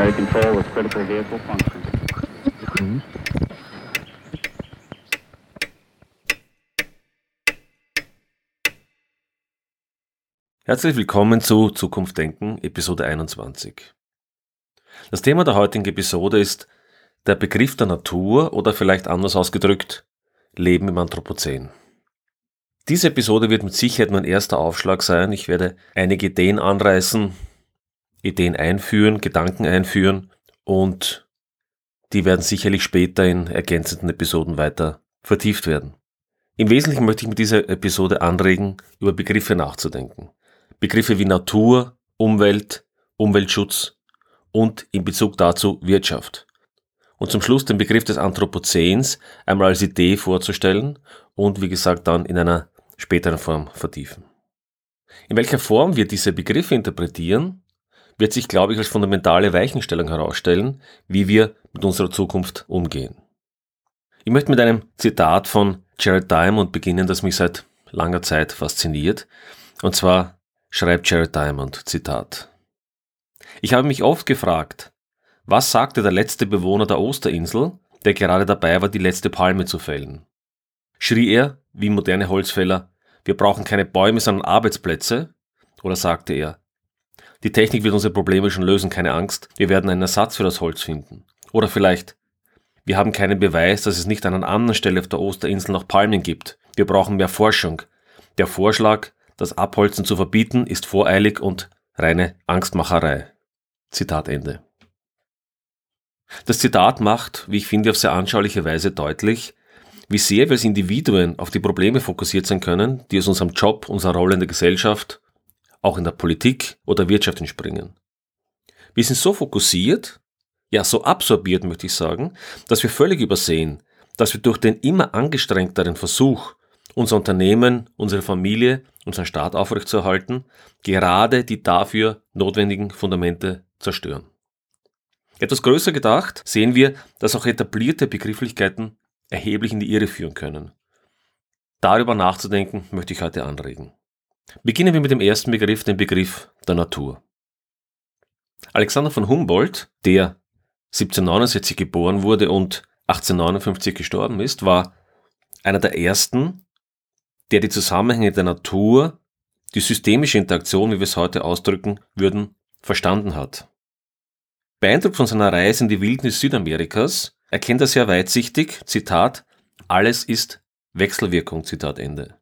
primary control with critical vehicle function. Herzlich willkommen zu Zukunft Denken, Episode 21. Das Thema der heutigen Episode ist der Begriff der Natur oder vielleicht anders ausgedrückt, Leben im Anthropozän. Diese Episode wird mit Sicherheit mein erster Aufschlag sein. Ich werde einige Ideen anreißen, Ideen einführen, Gedanken einführen und die werden sicherlich später in ergänzenden Episoden weiter vertieft werden. Im Wesentlichen möchte ich mit dieser Episode anregen, über Begriffe nachzudenken. Begriffe wie Natur, Umwelt, Umweltschutz und in Bezug dazu Wirtschaft. Und zum Schluss den Begriff des Anthropozäns einmal als Idee vorzustellen und wie gesagt dann in einer späteren Form vertiefen. In welcher Form wir diese Begriffe interpretieren, wird sich, glaube ich, als fundamentale Weichenstellung herausstellen, wie wir mit unserer Zukunft umgehen. Ich möchte mit einem Zitat von Jared Diamond beginnen, das mich seit langer Zeit fasziniert. Und zwar schreibt Jared Diamond, Zitat. Ich habe mich oft gefragt, was sagte der letzte Bewohner der Osterinsel, der gerade dabei war, die letzte Palme zu fällen? Schrie er, wie moderne Holzfäller, wir brauchen keine Bäume, sondern Arbeitsplätze? Oder sagte er, die Technik wird unsere Probleme schon lösen, keine Angst, wir werden einen Ersatz für das Holz finden? Oder vielleicht, wir haben keinen Beweis, dass es nicht an einer anderen Stelle auf der Osterinsel noch Palmen gibt. Wir brauchen mehr Forschung. Der Vorschlag, das Abholzen zu verbieten, ist voreilig und reine Angstmacherei. Zitat Ende. Das Zitat macht, wie ich finde, auf sehr anschauliche Weise deutlich, wie sehr wir als Individuen auf die Probleme fokussiert sein können, die aus unserem Job, unserer Rolle in der Gesellschaft, auch in der Politik oder Wirtschaft entspringen. Wir sind so fokussiert, ja so absorbiert möchte ich sagen, dass wir völlig übersehen, dass wir durch den immer angestrengteren Versuch, unser Unternehmen, unsere Familie, unseren Staat aufrechtzuerhalten, gerade die dafür notwendigen Fundamente zerstören. Etwas größer gedacht sehen wir, dass auch etablierte Begrifflichkeiten erheblich in die Irre führen können. Darüber nachzudenken möchte ich heute anregen. Beginnen wir mit dem ersten Begriff, dem Begriff der Natur. Alexander von Humboldt, der 1769 geboren wurde und 1859 gestorben ist, war einer der ersten, der die Zusammenhänge der Natur, die systemische Interaktion, wie wir es heute ausdrücken würden, verstanden hat. Beeindruckt von seiner Reise in die Wildnis Südamerikas erkennt er sehr weitsichtig, Zitat, alles ist Wechselwirkung, Zitat Ende.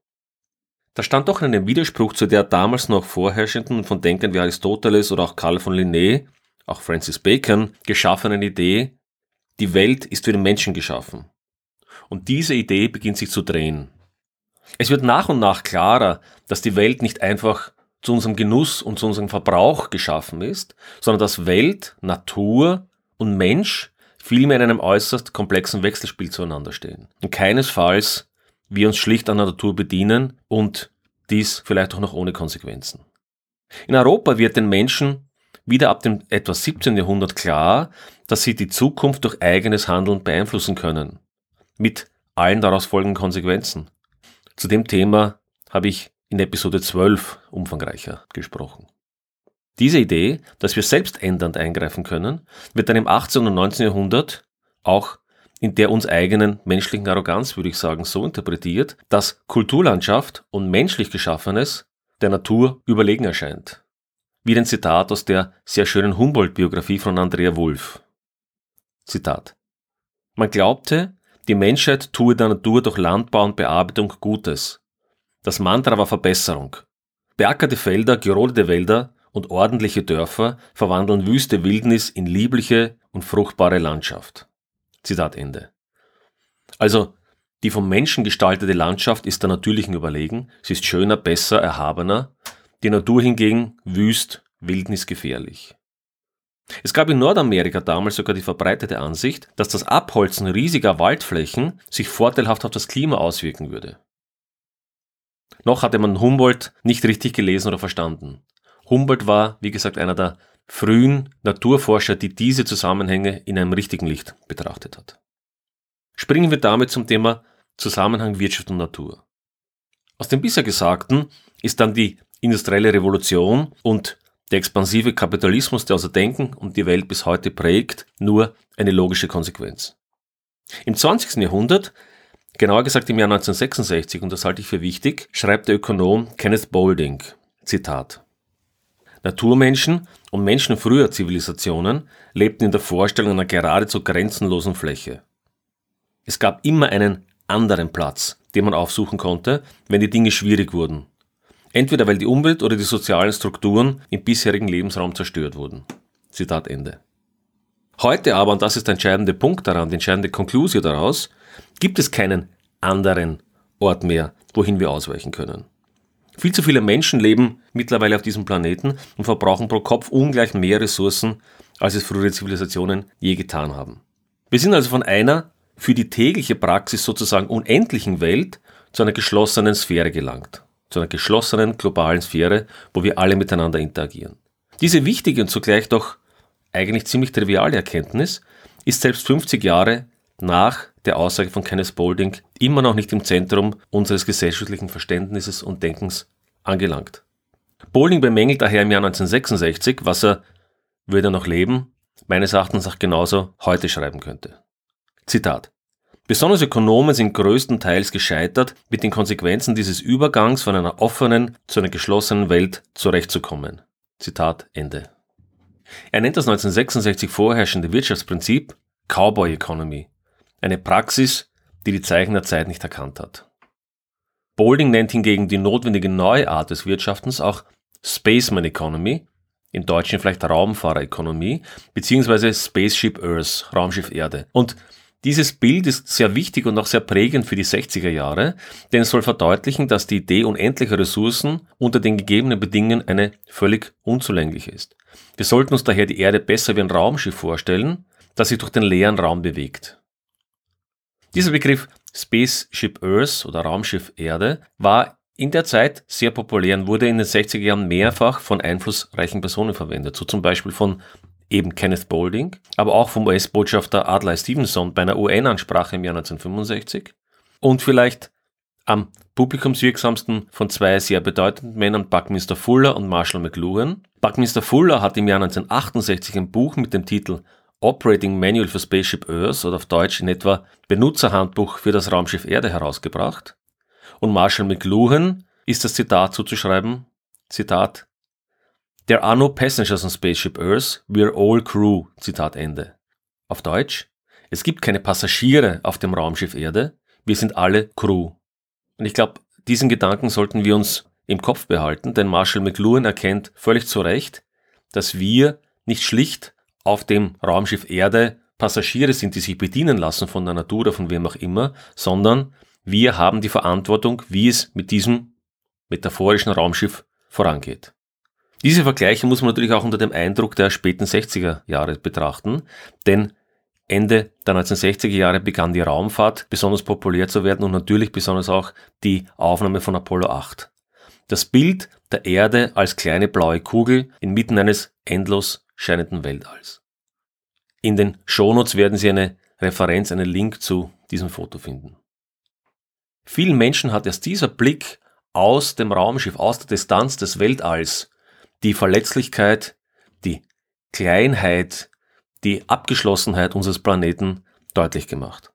Da stand doch in einem Widerspruch zu der damals noch vorherrschenden von Denkern wie Aristoteles oder auch Karl von Linné, auch Francis Bacon, geschaffenen Idee, die Welt ist für den Menschen geschaffen. Und diese Idee beginnt sich zu drehen. Es wird nach und nach klarer, dass die Welt nicht einfach zu unserem Genuss und zu unserem Verbrauch geschaffen ist, sondern dass Welt, Natur und Mensch vielmehr in einem äußerst komplexen Wechselspiel zueinander stehen. Und keinesfalls wir uns schlicht an der Natur bedienen und dies vielleicht auch noch ohne Konsequenzen. In Europa wird den Menschen wieder ab dem etwa 17. Jahrhundert klar, dass sie die Zukunft durch eigenes Handeln beeinflussen können. Mit allen daraus folgenden Konsequenzen. Zu dem Thema habe ich in Episode 12 umfangreicher gesprochen. Diese Idee, dass wir selbst ändernd eingreifen können, wird dann im 18. und 19. Jahrhundert auch in der uns eigenen menschlichen Arroganz, würde ich sagen, so interpretiert, dass Kulturlandschaft und menschlich Geschaffenes der Natur überlegen erscheint. Wie ein Zitat aus der sehr schönen Humboldt-Biografie von Andrea Wulff. Zitat. Man glaubte, die Menschheit tue der Natur durch Landbau und Bearbeitung Gutes. Das Mantra war Verbesserung. Beackerte Felder, gerodete Wälder und ordentliche Dörfer verwandeln wüste Wildnis in liebliche und fruchtbare Landschaft. Zitat Ende. Also, die vom Menschen gestaltete Landschaft ist der natürlichen überlegen, sie ist schöner, besser, erhabener, die Natur hingegen wüst, wildnisgefährlich. Es gab in Nordamerika damals sogar die verbreitete Ansicht, dass das Abholzen riesiger Waldflächen sich vorteilhaft auf das Klima auswirken würde. Noch hatte man Humboldt nicht richtig gelesen oder verstanden. Humboldt war, wie gesagt, einer der frühen Naturforscher, die diese Zusammenhänge in einem richtigen Licht betrachtet hat. Springen wir damit zum Thema Zusammenhang Wirtschaft und Natur. Aus dem bisher Gesagten ist dann die industrielle Revolution und der expansive Kapitalismus, der unser Denken und die Welt bis heute prägt, nur eine logische Konsequenz. Im 20. Jahrhundert, genauer gesagt im Jahr 1966, und das halte ich für wichtig, schreibt der Ökonom Kenneth Boulding, Zitat, Naturmenschen und Menschen früher Zivilisationen lebten in der Vorstellung einer geradezu grenzenlosen Fläche. Es gab immer einen anderen Platz, den man aufsuchen konnte, wenn die Dinge schwierig wurden. Entweder weil die Umwelt oder die sozialen Strukturen im bisherigen Lebensraum zerstört wurden. Zitat Ende. Heute aber, und das ist der entscheidende Punkt daran, die entscheidende Konklusion daraus, gibt es keinen anderen Ort mehr, wohin wir ausweichen können. Viel zu viele Menschen leben mittlerweile auf diesem Planeten und verbrauchen pro Kopf ungleich mehr Ressourcen, als es frühere Zivilisationen je getan haben. Wir sind also von einer für die tägliche Praxis sozusagen unendlichen Welt zu einer geschlossenen Sphäre gelangt. Zu einer geschlossenen globalen Sphäre, wo wir alle miteinander interagieren. Diese wichtige und zugleich doch eigentlich ziemlich triviale Erkenntnis ist selbst 50 Jahre nach der Aussage von Kenneth Boulding immer noch nicht im Zentrum unseres gesellschaftlichen Verständnisses und Denkens angelangt. Boulding bemängelt daher im Jahr 1966, was er, würde er noch leben, meines Erachtens auch genauso heute schreiben könnte. Zitat. Besonders Ökonomen sind größtenteils gescheitert, mit den Konsequenzen dieses Übergangs von einer offenen zu einer geschlossenen Welt zurechtzukommen. Zitat Ende. Er nennt das 1966 vorherrschende Wirtschaftsprinzip Cowboy Economy eine Praxis, die die Zeichen der Zeit nicht erkannt hat. Boulding nennt hingegen die notwendige neue Art des Wirtschaftens auch Spaceman Economy, im Deutschen vielleicht Raumfahrerökonomie, beziehungsweise Spaceship Earth, Raumschiff Erde. Und dieses Bild ist sehr wichtig und auch sehr prägend für die 60er Jahre, denn es soll verdeutlichen, dass die Idee unendlicher Ressourcen unter den gegebenen Bedingungen eine völlig unzulängliche ist. Wir sollten uns daher die Erde besser wie ein Raumschiff vorstellen, das sich durch den leeren Raum bewegt. Dieser Begriff Spaceship Earth oder Raumschiff Erde war in der Zeit sehr populär und wurde in den 60er Jahren mehrfach von einflussreichen Personen verwendet, so zum Beispiel von eben Kenneth Boulding, aber auch vom US-Botschafter Adlai Stevenson bei einer UN-Ansprache im Jahr 1965 und vielleicht am publikumswirksamsten von zwei sehr bedeutenden Männern, Buckminster Fuller und Marshall McLuhan. Buckminster Fuller hat im Jahr 1968 ein Buch mit dem Titel Operating Manual for Spaceship Earth oder auf Deutsch in etwa Benutzerhandbuch für das Raumschiff Erde herausgebracht. Und Marshall McLuhan ist das Zitat zuzuschreiben, Zitat, There are no passengers on Spaceship Earth, we're all crew, Zitat Ende. Auf Deutsch, es gibt keine Passagiere auf dem Raumschiff Erde, wir sind alle Crew. Und ich glaube, diesen Gedanken sollten wir uns im Kopf behalten, denn Marshall McLuhan erkennt völlig zu Recht, dass wir nicht schlicht auf dem Raumschiff Erde Passagiere sind, die sich bedienen lassen von der Natur oder von wem auch immer, sondern wir haben die Verantwortung, wie es mit diesem metaphorischen Raumschiff vorangeht. Diese Vergleiche muss man natürlich auch unter dem Eindruck der späten 60er Jahre betrachten, denn Ende der 1960er Jahre begann die Raumfahrt besonders populär zu werden und natürlich besonders auch die Aufnahme von Apollo 8. Das Bild der Erde als kleine blaue Kugel inmitten eines endlos scheinenden Weltalls. In den Shownotes werden Sie eine Referenz, einen Link zu diesem Foto finden. Vielen Menschen hat erst dieser Blick aus dem Raumschiff, aus der Distanz des Weltalls, die Verletzlichkeit, die Kleinheit, die Abgeschlossenheit unseres Planeten deutlich gemacht.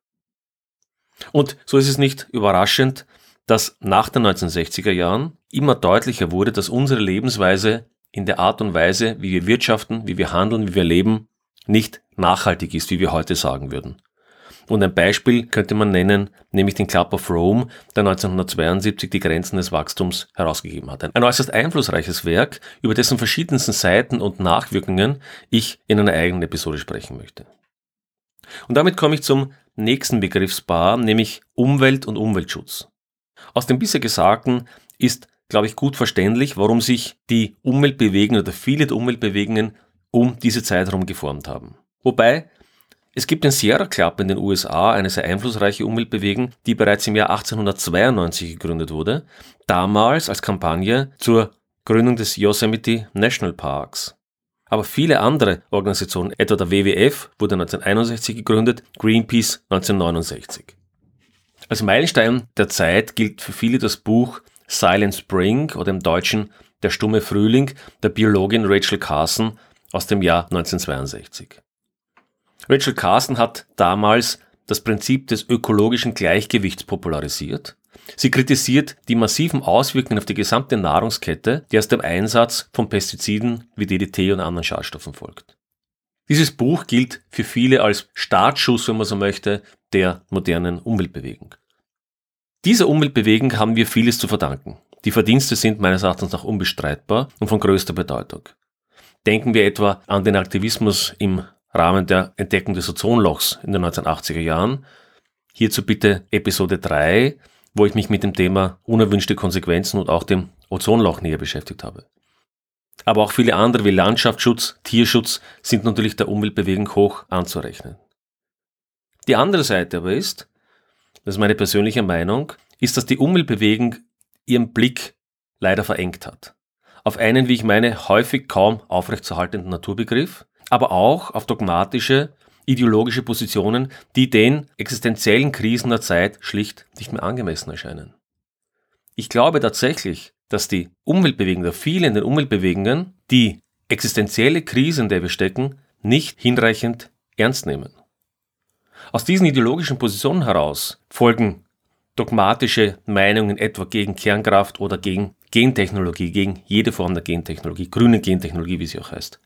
Und so ist es nicht überraschend, dass nach den 1960er Jahren immer deutlicher wurde, dass unsere Lebensweise in der Art und Weise, wie wir wirtschaften, wie wir handeln, wie wir leben, nicht nachhaltig ist, wie wir heute sagen würden. Und ein Beispiel könnte man nennen, nämlich den Club of Rome, der 1972 die Grenzen des Wachstums herausgegeben hat. Ein äußerst einflussreiches Werk, über dessen verschiedensten Seiten und Nachwirkungen ich in einer eigenen Episode sprechen möchte. Und damit komme ich zum nächsten Begriffspaar, nämlich Umwelt und Umweltschutz. Aus dem bisher Gesagten ist glaube ich, gut verständlich, warum sich die Umweltbewegungen oder viele der Umweltbewegungen um diese Zeit herum geformt haben. Wobei, es gibt den Sierra Club in den USA, eine sehr einflussreiche Umweltbewegung, die bereits im Jahr 1892 gegründet wurde, damals als Kampagne zur Gründung des Yosemite National Parks. Aber viele andere Organisationen, etwa der WWF, wurde 1961 gegründet, Greenpeace 1969. Als Meilenstein der Zeit gilt für viele das Buch Silent Spring oder im Deutschen Der stumme Frühling der Biologin Rachel Carson aus dem Jahr 1962. Rachel Carson hat damals das Prinzip des ökologischen Gleichgewichts popularisiert. Sie kritisiert die massiven Auswirkungen auf die gesamte Nahrungskette, die aus dem Einsatz von Pestiziden wie DDT und anderen Schadstoffen folgt. Dieses Buch gilt für viele als Startschuss, wenn man so möchte, der modernen Umweltbewegung. Dieser Umweltbewegung haben wir vieles zu verdanken. Die Verdienste sind meines Erachtens nach unbestreitbar und von größter Bedeutung. Denken wir etwa an den Aktivismus im Rahmen der Entdeckung des Ozonlochs in den 1980er Jahren. Hierzu bitte Episode 3, wo ich mich mit dem Thema unerwünschte Konsequenzen und auch dem Ozonloch näher beschäftigt habe. Aber auch viele andere wie Landschaftsschutz, Tierschutz sind natürlich der Umweltbewegung hoch anzurechnen. Die andere Seite aber ist, das ist meine persönliche Meinung, ist, dass die Umweltbewegung ihren Blick leider verengt hat. Auf einen, wie ich meine, häufig kaum aufrechtzuerhaltenden Naturbegriff, aber auch auf dogmatische, ideologische Positionen, die den existenziellen Krisen der Zeit schlicht nicht mehr angemessen erscheinen. Ich glaube tatsächlich, dass die Umweltbewegungen, oder viele in den Umweltbewegungen, die existenzielle Krise, in der wir stecken, nicht hinreichend ernst nehmen. Aus diesen ideologischen Positionen heraus folgen dogmatische Meinungen etwa gegen Kernkraft oder gegen Gentechnologie, gegen jede Form der Gentechnologie, grüne Gentechnologie, wie sie auch heißt.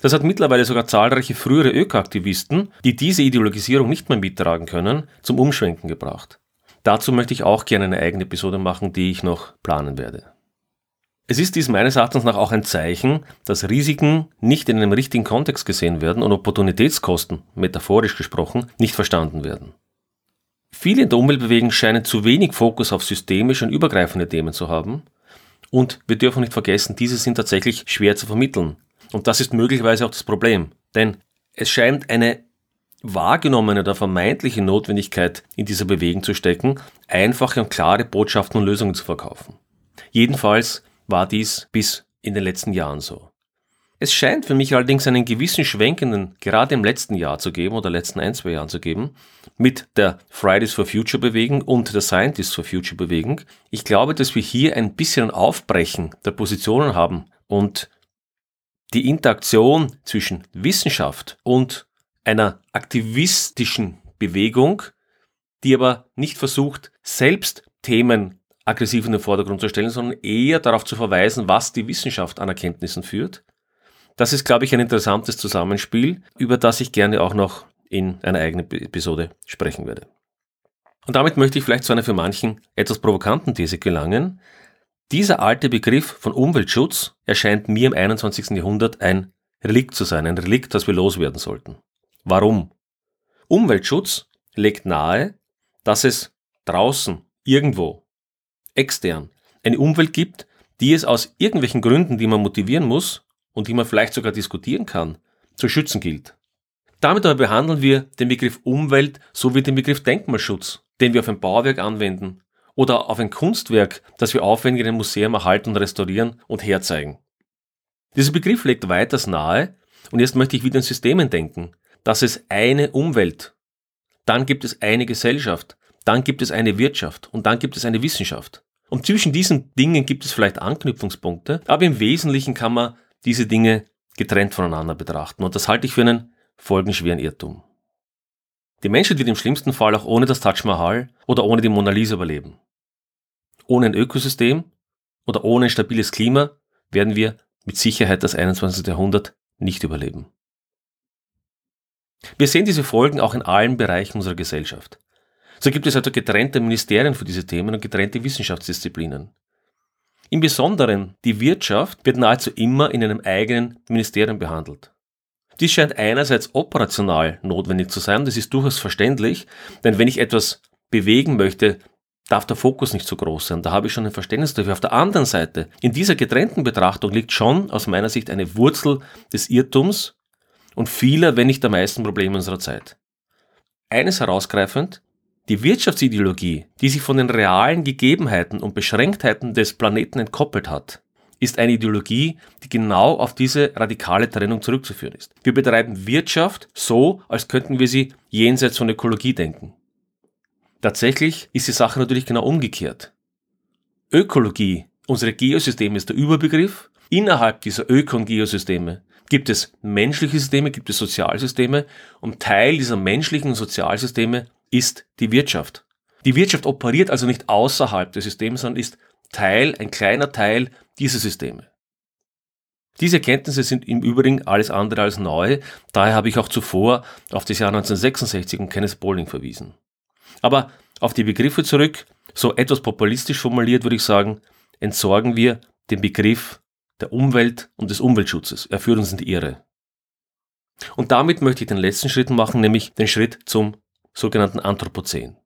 Das hat mittlerweile sogar zahlreiche frühere Ökoaktivisten, die diese Ideologisierung nicht mehr mittragen können, zum Umschwenken gebracht. Dazu möchte ich auch gerne eine eigene Episode machen, die ich noch planen werde. Es ist dies meines Erachtens nach auch ein Zeichen, dass Risiken nicht in einem richtigen Kontext gesehen werden und Opportunitätskosten, metaphorisch gesprochen, nicht verstanden werden. Viele in der Umweltbewegung scheinen zu wenig Fokus auf systemische und übergreifende Themen zu haben. Und wir dürfen nicht vergessen, diese sind tatsächlich schwer zu vermitteln. Und das ist möglicherweise auch das Problem. Denn es scheint eine wahrgenommene oder vermeintliche Notwendigkeit in dieser Bewegung zu stecken, einfache und klare Botschaften und Lösungen zu verkaufen. Jedenfalls war dies bis in den letzten Jahren so. Es scheint für mich allerdings einen gewissen Schwenkenden gerade im letzten Jahr zu geben oder letzten ein, zwei Jahren zu geben mit der Fridays for Future Bewegung und der Scientists for Future Bewegung. Ich glaube, dass wir hier ein bisschen ein Aufbrechen der Positionen haben und die Interaktion zwischen Wissenschaft und einer aktivistischen Bewegung, die aber nicht versucht, selbst Themen aggressiv in den Vordergrund zu stellen, sondern eher darauf zu verweisen, was die Wissenschaft an Erkenntnissen führt. Das ist, glaube ich, ein interessantes Zusammenspiel, über das ich gerne auch noch in einer eigenen Episode sprechen werde. Und damit möchte ich vielleicht zu einer für manchen etwas provokanten These gelangen. Dieser alte Begriff von Umweltschutz erscheint mir im 21. Jahrhundert ein Relikt zu sein, ein Relikt, das wir loswerden sollten. Warum? Umweltschutz legt nahe, dass es draußen, irgendwo, extern, eine Umwelt gibt, die es aus irgendwelchen Gründen, die man motivieren muss und die man vielleicht sogar diskutieren kann, zu schützen gilt. Damit aber behandeln wir den Begriff Umwelt sowie den Begriff Denkmalschutz, den wir auf ein Bauwerk anwenden oder auf ein Kunstwerk, das wir aufwendig in einem Museum erhalten und restaurieren und herzeigen. Dieser Begriff legt weiters nahe, und jetzt möchte ich wieder in Systemen denken, dass es eine Umwelt, dann gibt es eine Gesellschaft, dann gibt es eine Wirtschaft und dann gibt es eine Wissenschaft. Und zwischen diesen Dingen gibt es vielleicht Anknüpfungspunkte, aber im Wesentlichen kann man diese Dinge getrennt voneinander betrachten. Und das halte ich für einen folgenschweren Irrtum. Die Menschen wird im schlimmsten Fall auch ohne das Taj Mahal oder ohne die Mona Lisa überleben. Ohne ein Ökosystem oder ohne ein stabiles Klima werden wir mit Sicherheit das 21. Jahrhundert nicht überleben. Wir sehen diese Folgen auch in allen Bereichen unserer Gesellschaft. So gibt es also getrennte Ministerien für diese Themen und getrennte Wissenschaftsdisziplinen. Im Besonderen die Wirtschaft wird nahezu immer in einem eigenen Ministerium behandelt. Dies scheint einerseits operational notwendig zu sein, das ist durchaus verständlich, denn wenn ich etwas bewegen möchte, darf der Fokus nicht so groß sein. Da habe ich schon ein Verständnis dafür. Auf der anderen Seite, in dieser getrennten Betrachtung liegt schon aus meiner Sicht eine Wurzel des Irrtums und vieler, wenn nicht der meisten Probleme unserer Zeit. Eines herausgreifend, die Wirtschaftsideologie, die sich von den realen Gegebenheiten und Beschränktheiten des Planeten entkoppelt hat, ist eine Ideologie, die genau auf diese radikale Trennung zurückzuführen ist. Wir betreiben Wirtschaft so, als könnten wir sie jenseits von Ökologie denken. Tatsächlich ist die Sache natürlich genau umgekehrt. Ökologie Unsere Geosysteme ist der Überbegriff. Innerhalb dieser Öko- und Geosysteme gibt es menschliche Systeme, gibt es Sozialsysteme und Teil dieser menschlichen Sozialsysteme ist die Wirtschaft. Die Wirtschaft operiert also nicht außerhalb des Systems, sondern ist Teil, ein kleiner Teil dieser Systeme. Diese Erkenntnisse sind im Übrigen alles andere als neu, daher habe ich auch zuvor auf das Jahr 1966 und Kenneth Bowling verwiesen. Aber auf die Begriffe zurück, so etwas populistisch formuliert würde ich sagen, entsorgen wir den Begriff der Umwelt und des Umweltschutzes. Er führt uns in die Irre. Und damit möchte ich den letzten Schritt machen, nämlich den Schritt zum sogenannten Anthropozän.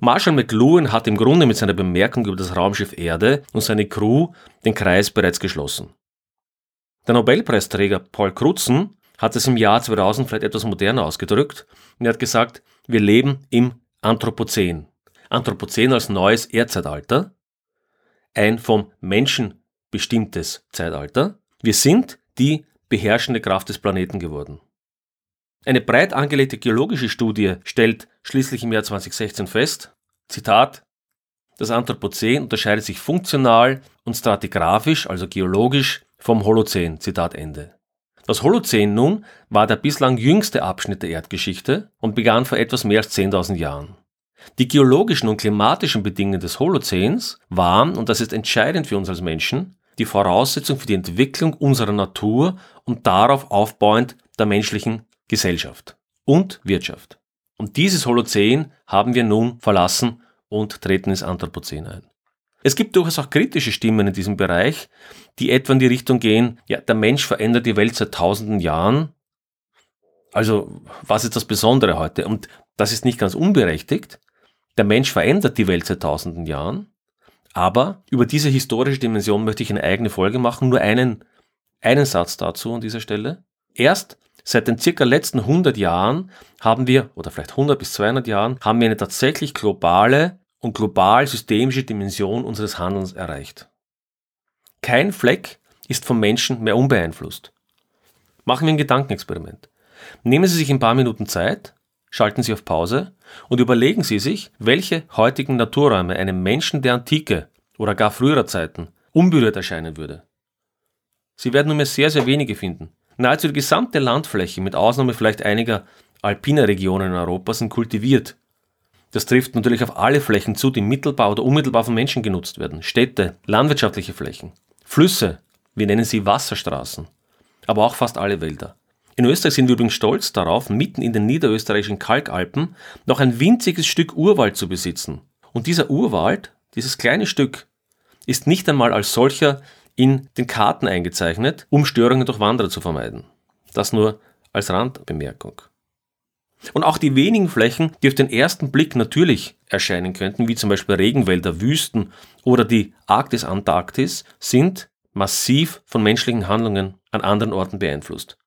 Marshall McLuhan hat im Grunde mit seiner Bemerkung über das Raumschiff Erde und seine Crew den Kreis bereits geschlossen. Der Nobelpreisträger Paul Crutzen hat es im Jahr 2000 vielleicht etwas moderner ausgedrückt und er hat gesagt, wir leben im Anthropozän. Anthropozän als neues Erdzeitalter, ein vom Menschen bestimmtes Zeitalter. Wir sind die beherrschende Kraft des Planeten geworden. Eine breit angelegte geologische Studie stellt schließlich im Jahr 2016 fest, Zitat, das Anthropozän unterscheidet sich funktional und stratigraphisch, also geologisch, vom Holozän. Zitat Ende. Das Holozän nun war der bislang jüngste Abschnitt der Erdgeschichte und begann vor etwas mehr als 10.000 Jahren. Die geologischen und klimatischen Bedingungen des Holozäns waren, und das ist entscheidend für uns als Menschen, die Voraussetzung für die Entwicklung unserer Natur und darauf aufbauend der menschlichen Gesellschaft und Wirtschaft. Und dieses Holozän haben wir nun verlassen und treten ins Anthropozän ein. Es gibt durchaus auch kritische Stimmen in diesem Bereich, die etwa in die Richtung gehen, ja, der Mensch verändert die Welt seit tausenden Jahren. Also, was ist das Besondere heute? Und das ist nicht ganz unberechtigt. Der Mensch verändert die Welt seit tausenden Jahren. Aber über diese historische Dimension möchte ich eine eigene Folge machen. Nur einen, einen Satz dazu an dieser Stelle. Erst Seit den circa letzten 100 Jahren haben wir, oder vielleicht 100 bis 200 Jahren, haben wir eine tatsächlich globale und global systemische Dimension unseres Handelns erreicht. Kein Fleck ist vom Menschen mehr unbeeinflusst. Machen wir ein Gedankenexperiment. Nehmen Sie sich ein paar Minuten Zeit, schalten Sie auf Pause und überlegen Sie sich, welche heutigen Naturräume einem Menschen der Antike oder gar früherer Zeiten unberührt erscheinen würde. Sie werden nur mehr sehr, sehr wenige finden. Nahezu die gesamte Landfläche, mit Ausnahme vielleicht einiger alpiner Regionen in Europa, sind kultiviert. Das trifft natürlich auf alle Flächen zu, die mittelbar oder unmittelbar von Menschen genutzt werden. Städte, landwirtschaftliche Flächen, Flüsse, wir nennen sie Wasserstraßen, aber auch fast alle Wälder. In Österreich sind wir übrigens stolz darauf, mitten in den niederösterreichischen Kalkalpen noch ein winziges Stück Urwald zu besitzen. Und dieser Urwald, dieses kleine Stück, ist nicht einmal als solcher in den Karten eingezeichnet, um Störungen durch Wanderer zu vermeiden. Das nur als Randbemerkung. Und auch die wenigen Flächen, die auf den ersten Blick natürlich erscheinen könnten, wie zum Beispiel Regenwälder, Wüsten oder die Arktis-Antarktis, sind massiv von menschlichen Handlungen an anderen Orten beeinflusst.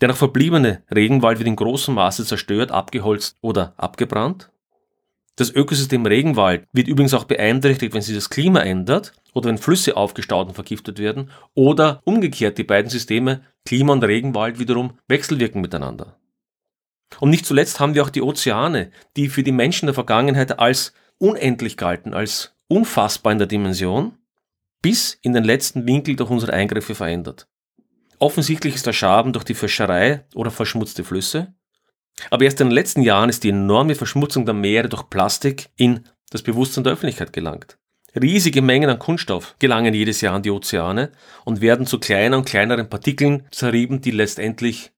Der noch verbliebene Regenwald wird in großem Maße zerstört, abgeholzt oder abgebrannt. Das Ökosystem Regenwald wird übrigens auch beeinträchtigt, wenn sich das Klima ändert oder wenn Flüsse aufgestaut und vergiftet werden oder umgekehrt die beiden Systeme Klima und Regenwald wiederum wechselwirken miteinander. Und nicht zuletzt haben wir auch die Ozeane, die für die Menschen der Vergangenheit als unendlich galten, als unfassbar in der Dimension, bis in den letzten Winkel durch unsere Eingriffe verändert. Offensichtlich ist der Schaden durch die Fischerei oder verschmutzte Flüsse, aber erst in den letzten Jahren ist die enorme Verschmutzung der Meere durch Plastik in das Bewusstsein der Öffentlichkeit gelangt. Riesige Mengen an Kunststoff gelangen jedes Jahr an die Ozeane und werden zu kleiner und kleineren Partikeln zerrieben, die letztendlich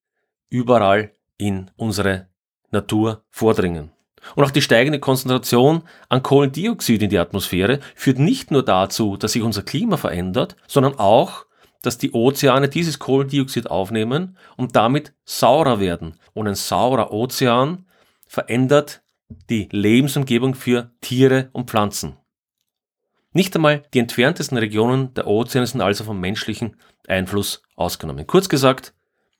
überall in unsere Natur vordringen. Und auch die steigende Konzentration an Kohlendioxid in die Atmosphäre führt nicht nur dazu, dass sich unser Klima verändert, sondern auch, dass die Ozeane dieses Kohlendioxid aufnehmen und damit saurer werden. Und ein saurer Ozean verändert die Lebensumgebung für Tiere und Pflanzen. Nicht einmal die entferntesten Regionen der Ozeane sind also vom menschlichen Einfluss ausgenommen. Kurz gesagt,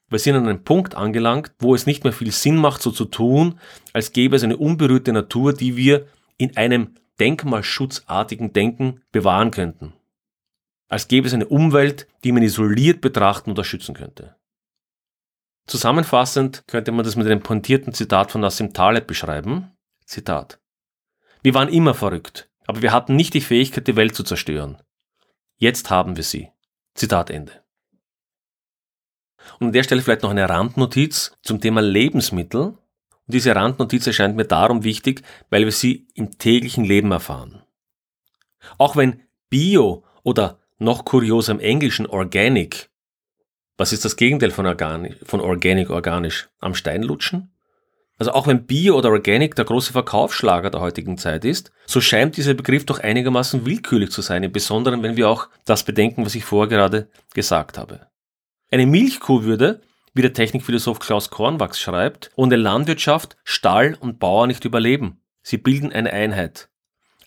wir sind an einem Punkt angelangt, wo es nicht mehr viel Sinn macht, so zu tun, als gäbe es eine unberührte Natur, die wir in einem denkmalschutzartigen Denken bewahren könnten. Als gäbe es eine Umwelt, die man isoliert betrachten oder schützen könnte. Zusammenfassend könnte man das mit einem pointierten Zitat von Nassim Taleb beschreiben. Zitat. Wir waren immer verrückt, aber wir hatten nicht die Fähigkeit, die Welt zu zerstören. Jetzt haben wir sie. Zitat Ende. Und an der Stelle vielleicht noch eine Randnotiz zum Thema Lebensmittel. Und diese Randnotiz erscheint mir darum wichtig, weil wir sie im täglichen Leben erfahren. Auch wenn Bio oder noch kurioser im Englischen Organic, was ist das Gegenteil von, organisch, von Organic organisch? Am Stein lutschen? Also auch wenn Bio oder Organic der große Verkaufsschlager der heutigen Zeit ist, so scheint dieser Begriff doch einigermaßen willkürlich zu sein, im Besonderen wenn wir auch das bedenken, was ich vorher gerade gesagt habe. Eine Milchkuh würde, wie der Technikphilosoph Klaus Kornwachs schreibt, ohne Landwirtschaft, Stall und Bauer nicht überleben. Sie bilden eine Einheit.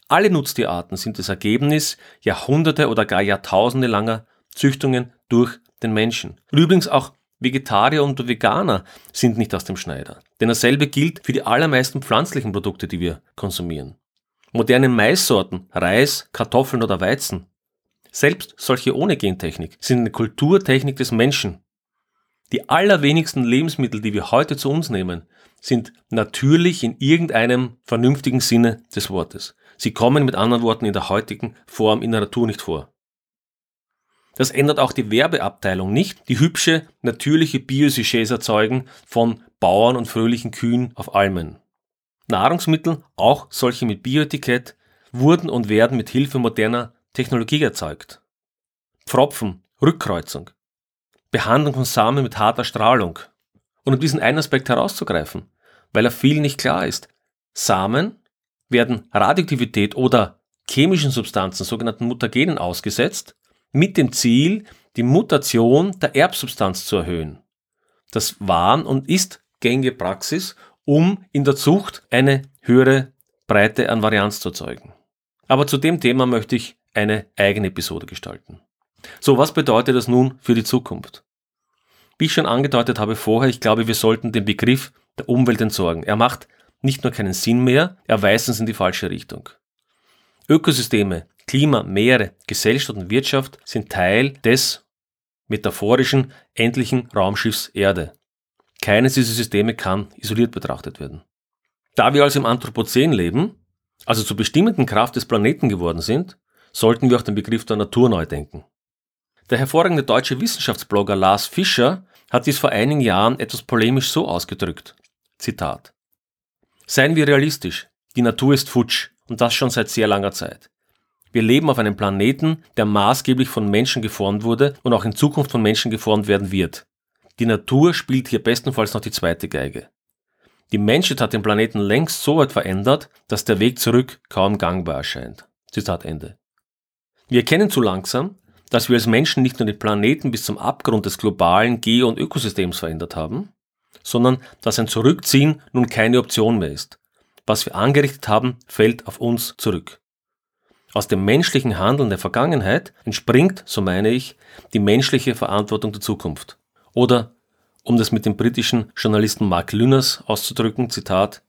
Alle Nutztierarten sind das Ergebnis Jahrhunderte oder gar Jahrtausende langer Züchtungen durch den Menschen. Und übrigens auch Vegetarier und Veganer sind nicht aus dem Schneider. Denn dasselbe gilt für die allermeisten pflanzlichen Produkte, die wir konsumieren. Moderne Maissorten, Reis, Kartoffeln oder Weizen, selbst solche ohne Gentechnik, sind eine Kulturtechnik des Menschen. Die allerwenigsten Lebensmittel, die wir heute zu uns nehmen, sind natürlich in irgendeinem vernünftigen Sinne des Wortes. Sie kommen mit anderen Worten in der heutigen Form in der Natur nicht vor. Das ändert auch die Werbeabteilung nicht, die hübsche, natürliche Biosujets erzeugen von Bauern und fröhlichen Kühen auf Almen. Nahrungsmittel, auch solche mit Bioetikett, wurden und werden mit Hilfe moderner Technologie erzeugt. Pfropfen, Rückkreuzung, Behandlung von Samen mit harter Strahlung. Und um diesen einen Aspekt herauszugreifen, weil er vielen nicht klar ist, Samen werden Radioaktivität oder chemischen Substanzen, sogenannten Mutagenen, ausgesetzt, mit dem Ziel, die Mutation der Erbsubstanz zu erhöhen. Das war und ist gängige Praxis, um in der Zucht eine höhere Breite an Varianz zu erzeugen. Aber zu dem Thema möchte ich eine eigene Episode gestalten. So, was bedeutet das nun für die Zukunft? Wie ich schon angedeutet habe vorher, ich glaube, wir sollten den Begriff der Umwelt entsorgen. Er macht nicht nur keinen Sinn mehr, er weist uns in die falsche Richtung. Ökosysteme, Klima, Meere, Gesellschaft und Wirtschaft sind Teil des metaphorischen endlichen Raumschiffs Erde. Keines dieser Systeme kann isoliert betrachtet werden. Da wir also im Anthropozän leben, also zur bestimmenden Kraft des Planeten geworden sind, sollten wir auch den Begriff der Natur neu denken. Der hervorragende deutsche Wissenschaftsblogger Lars Fischer hat dies vor einigen Jahren etwas polemisch so ausgedrückt. Zitat. Seien wir realistisch, die Natur ist futsch und das schon seit sehr langer Zeit. Wir leben auf einem Planeten, der maßgeblich von Menschen geformt wurde und auch in Zukunft von Menschen geformt werden wird. Die Natur spielt hier bestenfalls noch die zweite Geige. Die Menschheit hat den Planeten längst so weit verändert, dass der Weg zurück kaum gangbar erscheint. Zitat Ende. Wir erkennen zu langsam, dass wir als Menschen nicht nur den Planeten bis zum Abgrund des globalen Geo- und Ökosystems verändert haben, sondern dass ein Zurückziehen nun keine Option mehr ist. Was wir angerichtet haben, fällt auf uns zurück. Aus dem menschlichen Handeln der Vergangenheit entspringt, so meine ich, die menschliche Verantwortung der Zukunft. Oder, um das mit dem britischen Journalisten Mark Lünners auszudrücken, Zitat,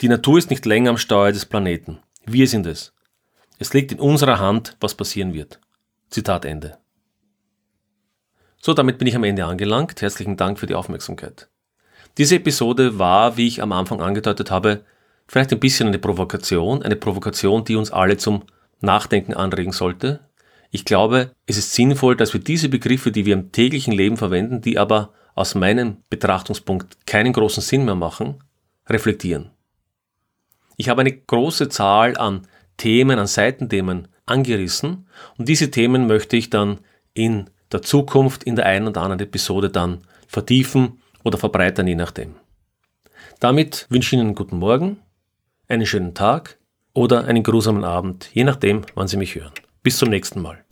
die Natur ist nicht länger am Steuer des Planeten. Wir sind es. Es liegt in unserer Hand, was passieren wird. Zitat Ende. So, damit bin ich am Ende angelangt. Herzlichen Dank für die Aufmerksamkeit. Diese Episode war, wie ich am Anfang angedeutet habe, vielleicht ein bisschen eine Provokation, eine Provokation, die uns alle zum Nachdenken anregen sollte. Ich glaube, es ist sinnvoll, dass wir diese Begriffe, die wir im täglichen Leben verwenden, die aber aus meinem Betrachtungspunkt keinen großen Sinn mehr machen, reflektieren. Ich habe eine große Zahl an Themen, an Seitenthemen angerissen und diese Themen möchte ich dann in der Zukunft in der einen oder anderen Episode dann vertiefen oder verbreitern, je nachdem. Damit wünsche ich Ihnen einen guten Morgen, einen schönen Tag oder einen grusamen Abend, je nachdem, wann Sie mich hören. Bis zum nächsten Mal.